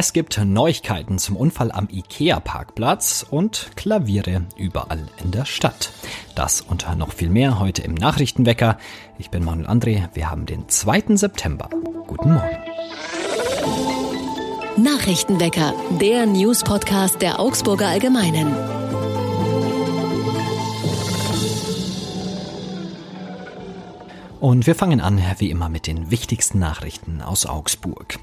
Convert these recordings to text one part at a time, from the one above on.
Es gibt Neuigkeiten zum Unfall am IKEA-Parkplatz und Klaviere überall in der Stadt. Das und noch viel mehr heute im Nachrichtenwecker. Ich bin Manuel André. Wir haben den 2. September. Guten Morgen. Nachrichtenwecker, der News-Podcast der Augsburger Allgemeinen. Und wir fangen an, wie immer, mit den wichtigsten Nachrichten aus Augsburg.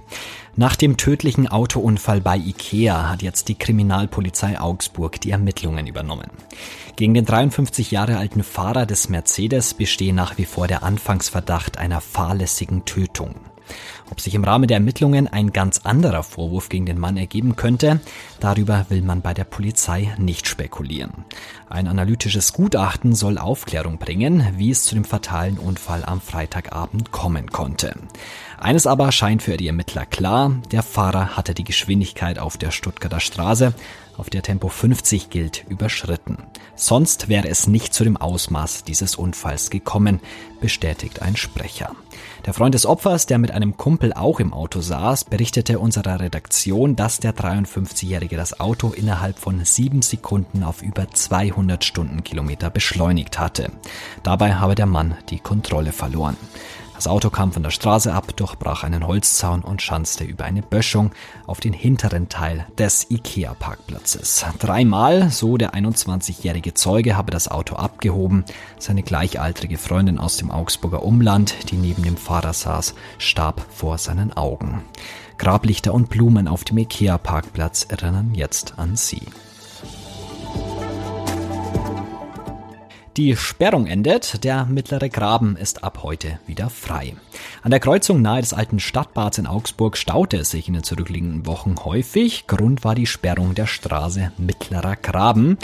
Nach dem tödlichen Autounfall bei Ikea hat jetzt die Kriminalpolizei Augsburg die Ermittlungen übernommen. Gegen den 53 Jahre alten Fahrer des Mercedes bestehe nach wie vor der Anfangsverdacht einer fahrlässigen Tötung. Ob sich im Rahmen der Ermittlungen ein ganz anderer Vorwurf gegen den Mann ergeben könnte, darüber will man bei der Polizei nicht spekulieren. Ein analytisches Gutachten soll Aufklärung bringen, wie es zu dem fatalen Unfall am Freitagabend kommen konnte. Eines aber scheint für die Ermittler klar, der Fahrer hatte die Geschwindigkeit auf der Stuttgarter Straße auf der Tempo 50 gilt, überschritten. Sonst wäre es nicht zu dem Ausmaß dieses Unfalls gekommen, bestätigt ein Sprecher. Der Freund des Opfers, der mit einem Kumpel auch im Auto saß, berichtete unserer Redaktion, dass der 53-Jährige das Auto innerhalb von sieben Sekunden auf über 200 Stundenkilometer beschleunigt hatte. Dabei habe der Mann die Kontrolle verloren. Das Auto kam von der Straße ab, durchbrach einen Holzzaun und schanzte über eine Böschung auf den hinteren Teil des IKEA-Parkplatzes. Dreimal, so der 21-jährige Zeuge, habe das Auto abgehoben. Seine gleichaltrige Freundin aus dem Augsburger Umland, die neben dem Fahrer saß, starb vor seinen Augen. Grablichter und Blumen auf dem IKEA-Parkplatz erinnern jetzt an sie. Die Sperrung endet, der mittlere Graben ist ab heute wieder frei. An der Kreuzung nahe des alten Stadtbads in Augsburg staute es sich in den zurückliegenden Wochen häufig. Grund war die Sperrung der Straße Mittlerer Graben,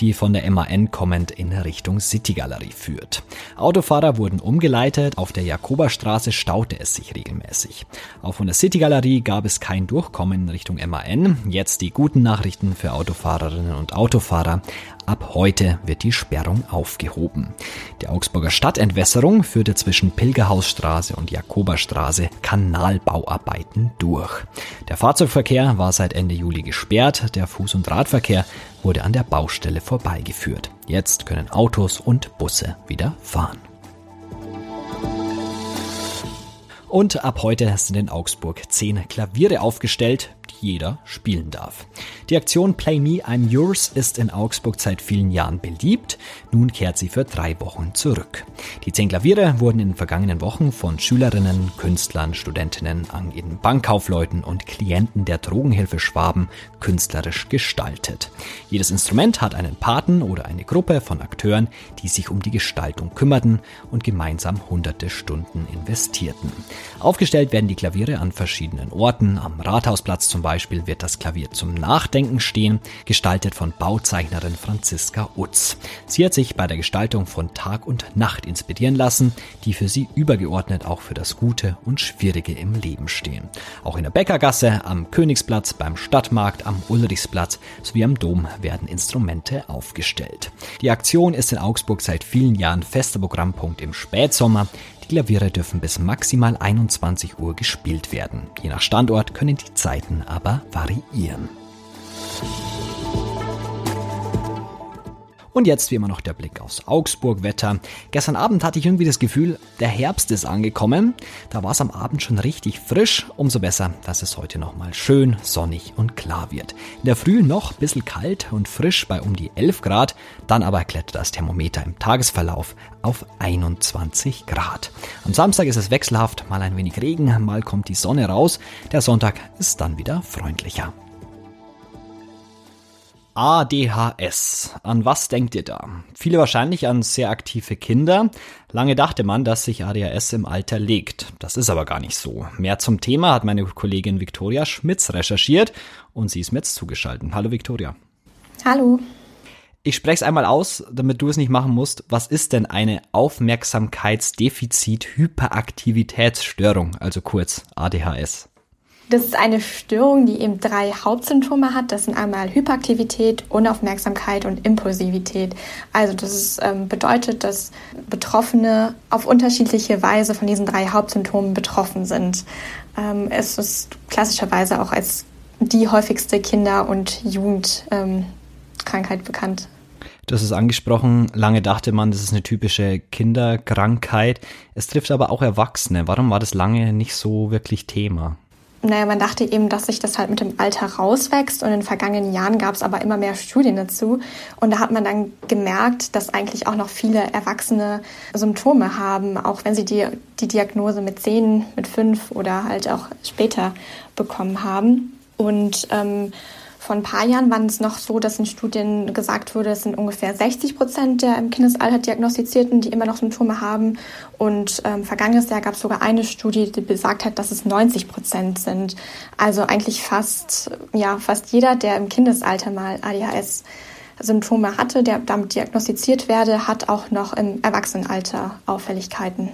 die von der MAN kommend in Richtung Citygalerie führt. Autofahrer wurden umgeleitet, auf der Jakoberstraße staute es sich regelmäßig. Auch von der Citygalerie gab es kein Durchkommen in Richtung MAN. Jetzt die guten Nachrichten für Autofahrerinnen und Autofahrer. Ab heute wird die Sperrung aufgehoben. Die Augsburger Stadtentwässerung führte zwischen Pilgerhausstraße und Jakoberstraße Kanalbauarbeiten durch. Der Fahrzeugverkehr war seit Ende Juli gesperrt, der Fuß- und Radverkehr wurde an der Baustelle vorbeigeführt. Jetzt können Autos und Busse wieder fahren. Und ab heute sind in Augsburg zehn Klaviere aufgestellt, jeder spielen darf. Die Aktion Play Me, I'm Yours ist in Augsburg seit vielen Jahren beliebt. Nun kehrt sie für drei Wochen zurück. Die zehn Klaviere wurden in den vergangenen Wochen von Schülerinnen, Künstlern, Studentinnen, angehenden Bankkaufleuten und Klienten der Drogenhilfe Schwaben künstlerisch gestaltet. Jedes Instrument hat einen Paten oder eine Gruppe von Akteuren, die sich um die Gestaltung kümmerten und gemeinsam hunderte Stunden investierten. Aufgestellt werden die Klaviere an verschiedenen Orten, am Rathausplatz zum Beispiel wird das Klavier zum Nachdenken stehen, gestaltet von Bauzeichnerin Franziska Utz. Sie hat sich bei der Gestaltung von Tag und Nacht inspirieren lassen, die für sie übergeordnet auch für das Gute und Schwierige im Leben stehen. Auch in der Bäckergasse, am Königsplatz, beim Stadtmarkt, am Ulrichsplatz sowie am Dom werden Instrumente aufgestellt. Die Aktion ist in Augsburg seit vielen Jahren fester Programmpunkt im Spätsommer. Die Klaviere dürfen bis maximal 21 Uhr gespielt werden. Je nach Standort können die Zeiten aber variieren. Und jetzt wie immer noch der Blick aufs Augsburg-Wetter. Gestern Abend hatte ich irgendwie das Gefühl, der Herbst ist angekommen. Da war es am Abend schon richtig frisch. Umso besser, dass es heute nochmal schön sonnig und klar wird. In der Früh noch ein bisschen kalt und frisch bei um die 11 Grad. Dann aber klettert das Thermometer im Tagesverlauf auf 21 Grad. Am Samstag ist es wechselhaft, mal ein wenig Regen, mal kommt die Sonne raus. Der Sonntag ist dann wieder freundlicher. ADHS. An was denkt ihr da? Viele wahrscheinlich an sehr aktive Kinder. Lange dachte man, dass sich ADHS im Alter legt. Das ist aber gar nicht so. Mehr zum Thema hat meine Kollegin Viktoria Schmitz recherchiert und sie ist mir jetzt zugeschaltet. Hallo Viktoria. Hallo. Ich spreche es einmal aus, damit du es nicht machen musst. Was ist denn eine Aufmerksamkeitsdefizit-Hyperaktivitätsstörung, also kurz ADHS? Das ist eine Störung, die eben drei Hauptsymptome hat. Das sind einmal Hyperaktivität, Unaufmerksamkeit und Impulsivität. Also das ist, ähm, bedeutet, dass Betroffene auf unterschiedliche Weise von diesen drei Hauptsymptomen betroffen sind. Ähm, es ist klassischerweise auch als die häufigste Kinder- und Jugendkrankheit ähm, bekannt. Du hast es angesprochen, lange dachte man, das ist eine typische Kinderkrankheit. Es trifft aber auch Erwachsene. Warum war das lange nicht so wirklich Thema? Naja, man dachte eben, dass sich das halt mit dem Alter rauswächst und in den vergangenen Jahren gab es aber immer mehr Studien dazu. Und da hat man dann gemerkt, dass eigentlich auch noch viele Erwachsene Symptome haben, auch wenn sie die, die Diagnose mit zehn, mit fünf oder halt auch später bekommen haben. Und ähm, vor ein paar Jahren war es noch so, dass in Studien gesagt wurde, es sind ungefähr 60 Prozent der im Kindesalter Diagnostizierten, die immer noch Symptome haben. Und ähm, vergangenes Jahr gab es sogar eine Studie, die besagt hat, dass es 90 Prozent sind. Also eigentlich fast, ja, fast jeder, der im Kindesalter mal ADHS Symptome hatte, der damit diagnostiziert werde, hat auch noch im Erwachsenenalter Auffälligkeiten.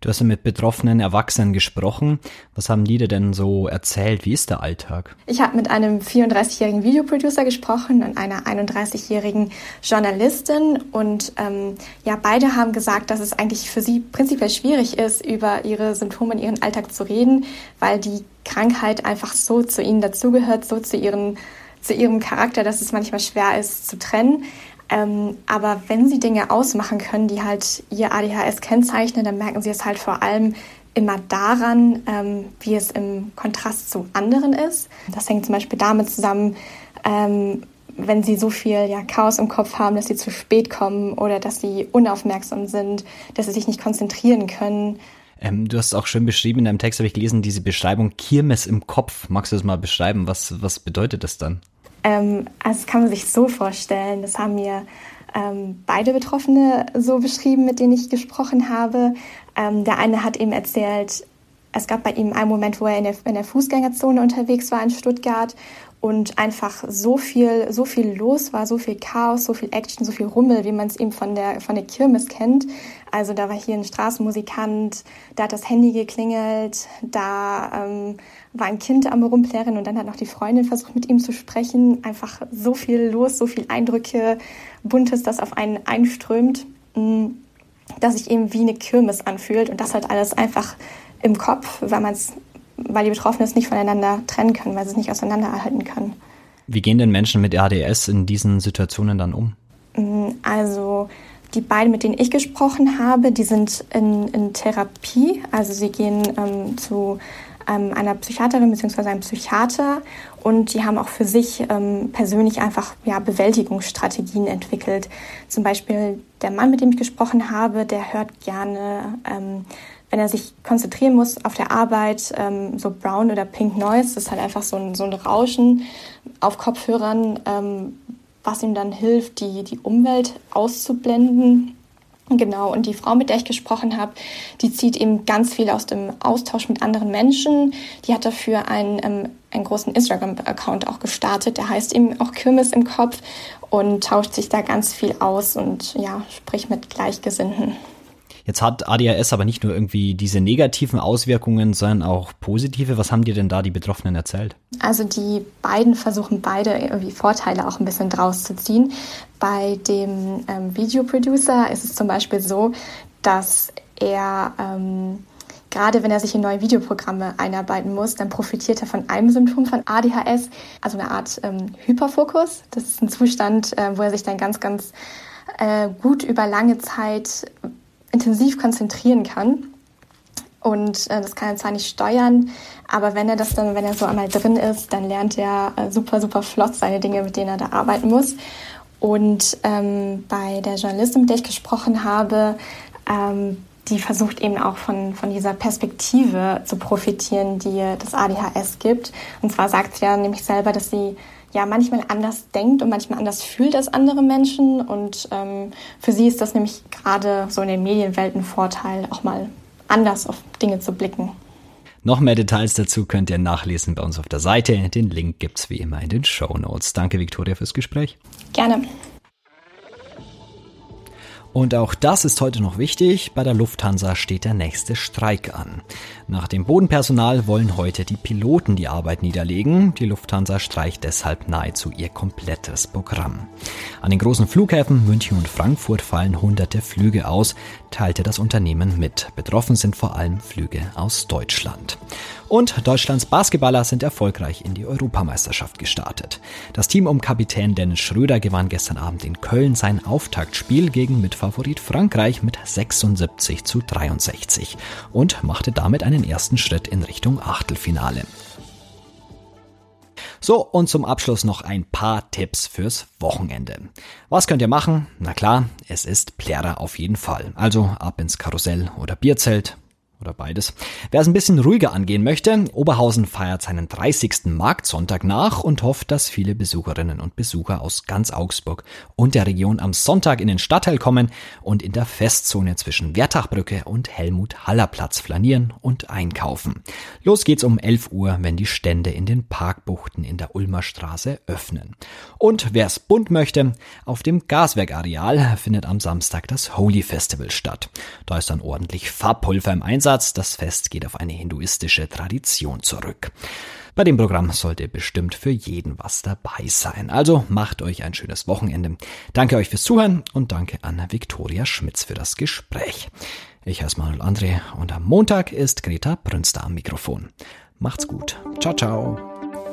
Du hast ja mit betroffenen Erwachsenen gesprochen. Was haben die dir denn so erzählt? Wie ist der Alltag? Ich habe mit einem 34-jährigen Videoproducer gesprochen und einer 31-jährigen Journalistin. Und ähm, ja, beide haben gesagt, dass es eigentlich für sie prinzipiell schwierig ist, über ihre Symptome in ihren Alltag zu reden, weil die Krankheit einfach so zu ihnen dazugehört, so zu ihren zu ihrem Charakter, dass es manchmal schwer ist zu trennen. Ähm, aber wenn sie Dinge ausmachen können, die halt ihr ADHS kennzeichnen, dann merken sie es halt vor allem immer daran, ähm, wie es im Kontrast zu anderen ist. Das hängt zum Beispiel damit zusammen, ähm, wenn sie so viel ja, Chaos im Kopf haben, dass sie zu spät kommen oder dass sie unaufmerksam sind, dass sie sich nicht konzentrieren können. Ähm, du hast auch schön beschrieben in deinem Text, habe ich gelesen, diese Beschreibung Kirmes im Kopf. Magst du das mal beschreiben? Was, was bedeutet das dann? Ähm, also das kann man sich so vorstellen. Das haben mir ähm, beide Betroffene so beschrieben, mit denen ich gesprochen habe. Ähm, der eine hat eben erzählt, es gab bei ihm einen Moment, wo er in der, in der Fußgängerzone unterwegs war in Stuttgart und einfach so viel, so viel los war, so viel Chaos, so viel Action, so viel Rummel, wie man es eben von der, von der Kirmes kennt. Also da war hier ein Straßenmusikant, da hat das Handy geklingelt, da ähm, war ein Kind am Rumplären und dann hat noch die Freundin versucht, mit ihm zu sprechen. Einfach so viel los, so viel Eindrücke, Buntes, das auf einen einströmt, mm, dass sich eben wie eine Kirmes anfühlt und das halt alles einfach im Kopf, weil man es weil die Betroffenen es nicht voneinander trennen können, weil sie es nicht auseinanderhalten können. Wie gehen denn Menschen mit ADS in diesen Situationen dann um? Mm, also die beiden, mit denen ich gesprochen habe, die sind in, in Therapie. Also sie gehen ähm, zu ähm, einer Psychiaterin bzw. einem Psychiater und die haben auch für sich ähm, persönlich einfach ja, Bewältigungsstrategien entwickelt. Zum Beispiel der Mann, mit dem ich gesprochen habe, der hört gerne ähm, wenn er sich konzentrieren muss auf der Arbeit, ähm, so Brown oder Pink Noise, das ist halt einfach so ein, so ein Rauschen auf Kopfhörern, ähm, was ihm dann hilft, die, die Umwelt auszublenden. Genau, und die Frau, mit der ich gesprochen habe, die zieht eben ganz viel aus dem Austausch mit anderen Menschen. Die hat dafür einen, ähm, einen großen Instagram-Account auch gestartet, der heißt eben auch Kirmes im Kopf und tauscht sich da ganz viel aus und ja, spricht mit Gleichgesinnten. Jetzt hat ADHS aber nicht nur irgendwie diese negativen Auswirkungen, sondern auch positive. Was haben dir denn da die Betroffenen erzählt? Also die beiden versuchen beide irgendwie Vorteile auch ein bisschen draus zu ziehen. Bei dem ähm, Videoproducer ist es zum Beispiel so, dass er ähm, gerade wenn er sich in neue Videoprogramme einarbeiten muss, dann profitiert er von einem Symptom von ADHS, also eine Art ähm, Hyperfokus. Das ist ein Zustand, äh, wo er sich dann ganz, ganz äh, gut über lange Zeit intensiv konzentrieren kann. Und äh, das kann er zwar nicht steuern, aber wenn er das dann, wenn er so einmal drin ist, dann lernt er äh, super, super flott seine Dinge, mit denen er da arbeiten muss. Und ähm, bei der Journalistin, mit der ich gesprochen habe, ähm, die versucht eben auch von, von dieser Perspektive zu profitieren, die das ADHS gibt. Und zwar sagt sie ja nämlich selber, dass sie ja manchmal anders denkt und manchmal anders fühlt als andere Menschen. Und ähm, für sie ist das nämlich gerade so in der Medienwelt ein Vorteil, auch mal anders auf Dinge zu blicken. Noch mehr Details dazu könnt ihr nachlesen bei uns auf der Seite. Den Link gibt es wie immer in den Show Notes. Danke, Viktoria, fürs Gespräch. Gerne. Und auch das ist heute noch wichtig. Bei der Lufthansa steht der nächste Streik an. Nach dem Bodenpersonal wollen heute die Piloten die Arbeit niederlegen. Die Lufthansa streicht deshalb nahezu ihr komplettes Programm. An den großen Flughäfen München und Frankfurt fallen hunderte Flüge aus, teilte das Unternehmen mit. Betroffen sind vor allem Flüge aus Deutschland. Und Deutschlands Basketballer sind erfolgreich in die Europameisterschaft gestartet. Das Team um Kapitän Dennis Schröder gewann gestern Abend in Köln sein Auftaktspiel gegen Mitfavorit Frankreich mit 76 zu 63 und machte damit einen ersten Schritt in Richtung Achtelfinale. So, und zum Abschluss noch ein paar Tipps fürs Wochenende. Was könnt ihr machen? Na klar, es ist Plärrer auf jeden Fall. Also ab ins Karussell oder Bierzelt, oder beides. Wer es ein bisschen ruhiger angehen möchte, Oberhausen feiert seinen 30. Marktsonntag nach und hofft, dass viele Besucherinnen und Besucher aus ganz Augsburg und der Region am Sonntag in den Stadtteil kommen und in der Festzone zwischen Wertachbrücke und Helmut-Haller-Platz flanieren und einkaufen. Los geht's um 11 Uhr, wenn die Stände in den Parkbuchten in der Ulmer Straße öffnen. Und wer es bunt möchte, auf dem Gaswerkareal findet am Samstag das Holy Festival statt. Da ist dann ordentlich Farbpulver im Einsatz Ansatz. Das Fest geht auf eine hinduistische Tradition zurück. Bei dem Programm sollte bestimmt für jeden was dabei sein. Also macht euch ein schönes Wochenende. Danke euch fürs Zuhören und danke an Viktoria Schmitz für das Gespräch. Ich heiße Manuel André und am Montag ist Greta Brünster am Mikrofon. Macht's gut. Ciao, ciao.